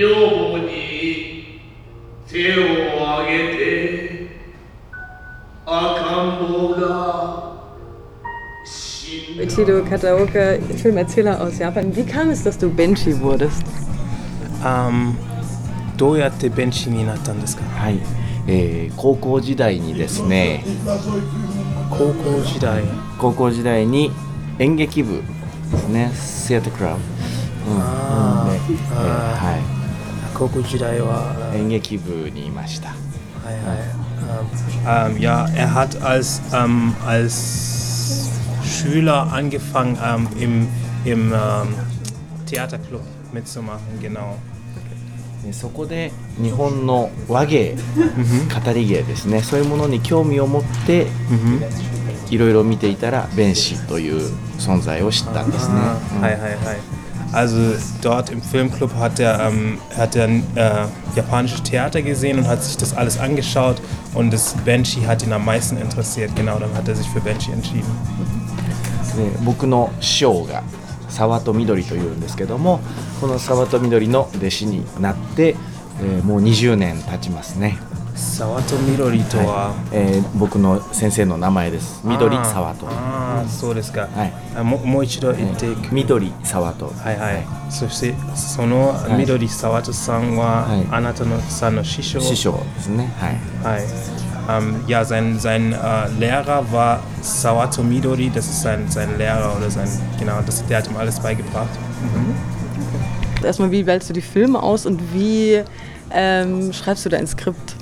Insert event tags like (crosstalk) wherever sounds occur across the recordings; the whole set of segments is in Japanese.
女房に手を挙げて赤ん坊が死んだ。Chido Kataoka, Filmerzähler aus Japan. Wie kam es, dass du Benchi wurdest? あーどうやってベンチになったんですかはい、えー高校時代にですね。高校時代。高校時代に演劇部ですね。セアタークラブ、うん。あーでえーは高校時代は演劇部にいました。はいはい。はい。はい。はい。はい。はい。はい。はい。はい。はい。はい。はい。はい。はい。はい。はい。はい。はい。そこで日本の和芸、語り芸ですね、そういうものに興味を持っていろいろ見ていたら、弁士という存在を知ったんですね。はは、うん、はいはい、はい Also dort im Filmclub hat er, ähm, hat er äh, japanisches Theater gesehen und hat sich das alles angeschaut und das Benchi hat ihn am meisten interessiert. Genau, dann hat er sich für Benchi entschieden. で僕の師匠が沢戸みどりというんですけどもこの沢戸みどりの弟子になって、えーもう20年経ちますね、 Sawato Midori とは、えー僕の先生の名前ですみどり沢戸ああ、そうですか。はいあももう一度言って、みどり沢戸はいはい。そして、そのい緑沢戸さんは、はいあなたのさんの師匠。師匠ですねはい Hi. Ähm, ja, sein, sein äh, Lehrer war Sawato Midori, das ist sein, sein Lehrer oder sein, genau, das, der hat ihm alles beigebracht. Erstmal, wie wählst du die Filme aus und wie ähm, schreibst du dein Skript?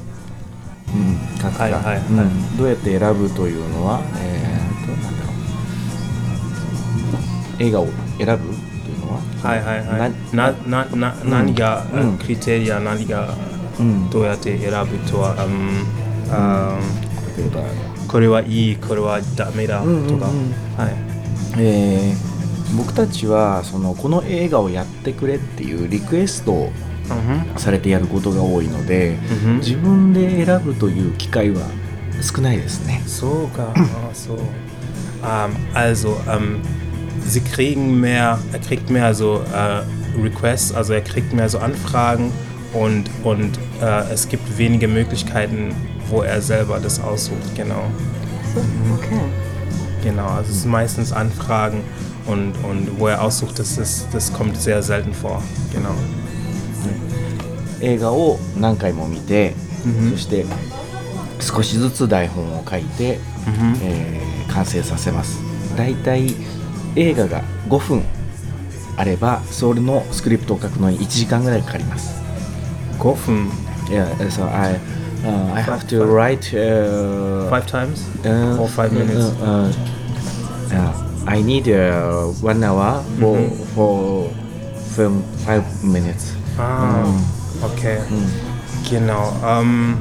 書くかはいはいはい。うんどうやって選ぶというのは、えーとなんだろう。映画を選ぶというのは？はいはいはい。な、な、な、何が、うん。クリテリア、何が、うん。どうやって選ぶとは、うん。あ例えば。ーこれはいい、これはダメだとか、うんうん。うんはい。えー僕たちはそのこの映画をやってくれっていうリクエストをされてやることが多いので、うん自分で選ぶという機会は少ないですね。 Sogar, ach so. Ähm, also, ähm, sie kriegen mehr, er kriegt mehr so äh, Requests, also er kriegt mehr so Anfragen und, und äh, es gibt wenige Möglichkeiten, wo er selber das aussucht, genau. Okay. Genau, also es sind meistens Anfragen und, und wo er aussucht, das, ist, das kommt sehr selten vor, genau. 映画を何回も見て、そして少しずつ台本を書いて、えー完成させますだいたい映画が5分あればそれのスクリプトを書くのに1時間ぐらいかかります Goffen, Yeah, so I, uh, I have to write uh, five times? uh, or five minutes? Uh, uh, uh, I need uh, one hour for, for film five minutes. Ah, okay. Genau. Ähm,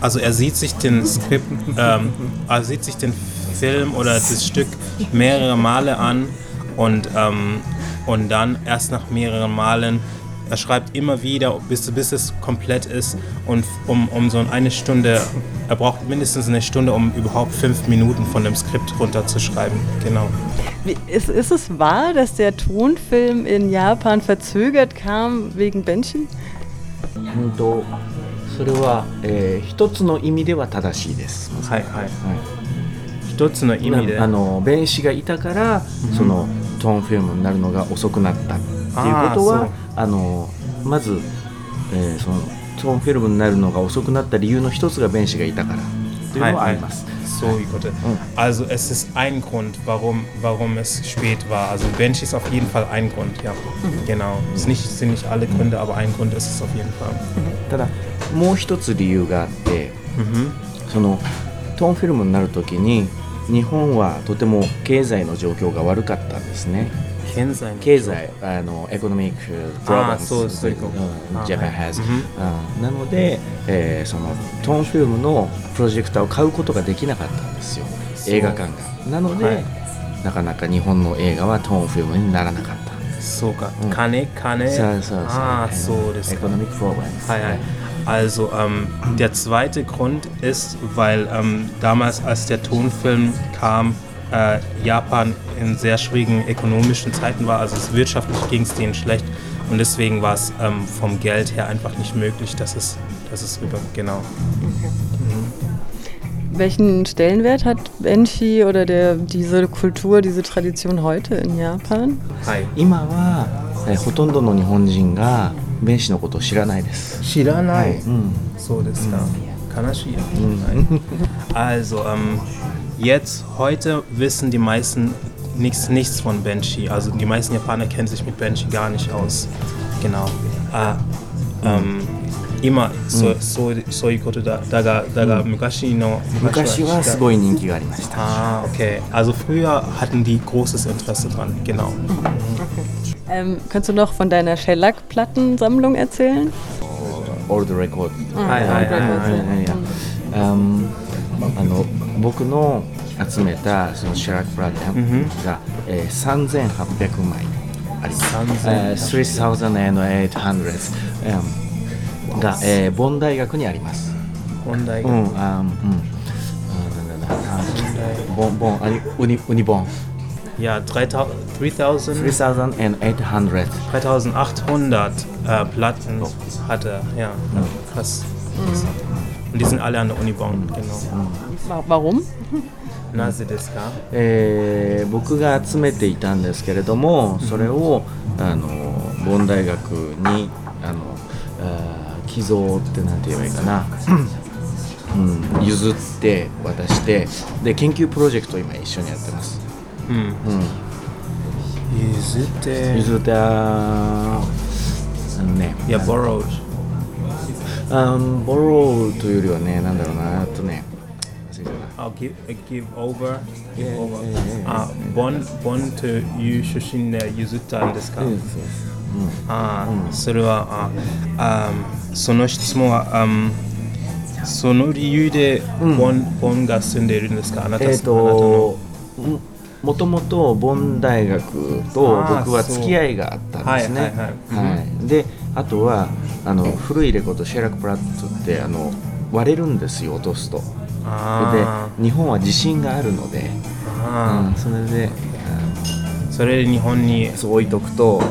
also er sieht sich den Skript, ähm, er sieht sich den Film oder das Stück mehrere Male an und, ähm, und dann erst nach mehreren Malen, er schreibt immer wieder, bis, bis es komplett ist und um, um so eine Stunde, er braucht mindestens eine Stunde, um überhaupt fünf Minuten von dem Skript runterzuschreiben. Genau. Wie, ist, ist es wahr, dass der Tonfilm in Japan verzögert kam wegen Benchi? うんとそれは、えー一つの意味では正しいです。はいはい。はい一つの意味で。あの弁士がいたから、その トーンフィルムになるのが遅くなったっていうことはあのまず、えーそのトーンフィルムになるのが遅くなった理由の一つが弁士がいたからというのはあります。So, Gott. Also es ist ein Grund, warum, warum es spät war. Also Bench ist auf jeden Fall ein Grund, ja. Genau. Es nicht, sind nicht alle Gründe, aber ein Grund ist es auf jeden Fall. ただもう一つ理由があって、そのトーンフィルムになる時に日本はとても経済の状況が悪かったんですね。Kensei. 経済あのエコノミックプロブレムあーそうそういうこと。あー Japan はい。has、うん。うん。なので、えーそのトーンフィルムのプロジェクターを買うことができなかったんですよ。そう。映画館が。なので、はい。なかなか日本の映画はトーンフィルムにならなかった。Sogar. Mhm. Kane, Kane. そうそうそう。Ah, so, das エコノミックプロブレム Hi, hi. Also ähm, der zweite Grund ist, weil ähm, damals, als der Tonfilm kam, äh, Japan in sehr schwierigen ökonomischen Zeiten war. Also es wirtschaftlich ging es denen schlecht und deswegen war es ähm, vom Geld her einfach nicht möglich, dass es, dass es rüber, genau. Welchen Stellenwert hat Enshi oder der, diese Kultur, diese Tradition heute in Japan? Also, ähm, jetzt, heute wissen die meisten nichts, nichts von Benshi. Also die meisten Japaner kennen sich mit Benshi gar nicht aus. Genau. Äh, ähm, immer so, so, そういうことだ。だが、だが昔の、昔はすごい人気がありました。Ah, okay. Also früher hatten die großes Interesse dran, genau. Ähm, kannst du noch von deiner Shellac-Plattensammlung erzählen? Old Record。はいはいはいはいあの僕の集めたそのシェラック・プラテンが、えー、3800枚あります。3800えー3800、うんが、えー、ボン大学にあります。問題が。うん、あうん、あなんだなんだあボンボンありウニウニボン Ja, 3000 3000 3800 3800 äh, Platten hatte er. Ja, ja krass. Und die sind alle an der Uni Bonn, genau. Wa- Warum? Nase desu ka? えー僕が集めていたんですけれどもそれをあのボン大学にあの寄贈ってなんて言えばいいかな、譲って渡してで研究プロジェクトを今一緒にやってます、譲って。譲ってあ,あのねいやボローウボローウというよりはねなんだろうなあとねボンボンという出身で譲ったんですか？ああそれはあ、um, その質問はあその理由でボン,、ボンが住んでいるんですか？あなた,、えっ、あなたの。とももともとボン大学と僕は付き合いがあったんですね。はいはいはい。はい。であとはあの古いレコードシェラクプラットってあの割れるんですよ落とすと。あで日本は地震があるので、あうんそれでーそれで日本に置いとくと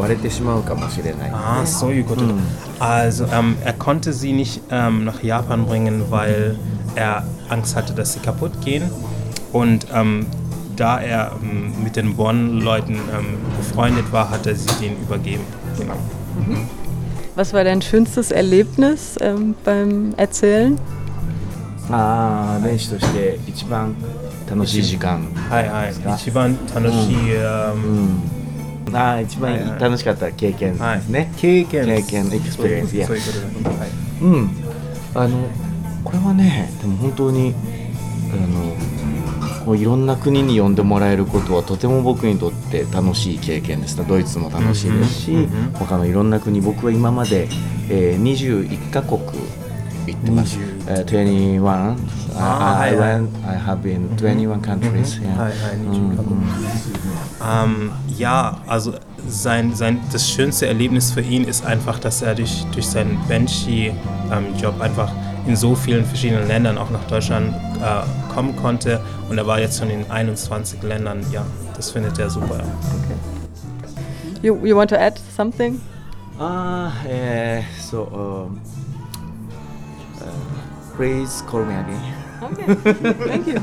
割れてしまうかもしれない。 Ah, so gut. Mhm. Also ähm, er konnte sie nicht ähm, nach Japan bringen, weil er Angst hatte, dass sie kaputt gehen. Und ähm, da er ähm, mit den Bonn-Leuten ähm, befreundet war, hat er sie denen übergeben. Genau. Was war dein schönstes Erlebnis ähm, beim Erzählen? ああ練習として一番楽しい時間。はいはい。一番楽しい、うんうん、 ああ一番はいはい。楽しかった経験ですね。経験。経験エクスペリエンスいやそういうことだ。はいうん、あのこれはねでも本当にあのこういろんな国に呼んでもらえることはとても僕にとって楽しい経験でしたドイツも楽しいですし、うんうんうん他のいろんな国僕は今まで、えー、21カ国行ってます。え、21、I, äh, ah, I went, I have been mhm. 21 countries. Mhm. Yeah. Ja. Mhm. Mm. Ähm, ja, also sein, sein, das schönste Erlebnis für ihn ist einfach, dass er durch, durch seinen Banshee-Job ähm, einfach in so vielen verschiedenen Ländern auch nach Deutschland äh, kommen konnte. Und er war jetzt schon in 21 Ländern. Ja, das findet er super. Okay. You, you want to add something? Ah, uh, yeah, so. Um please call me again. Okay. (laughs) Thank you.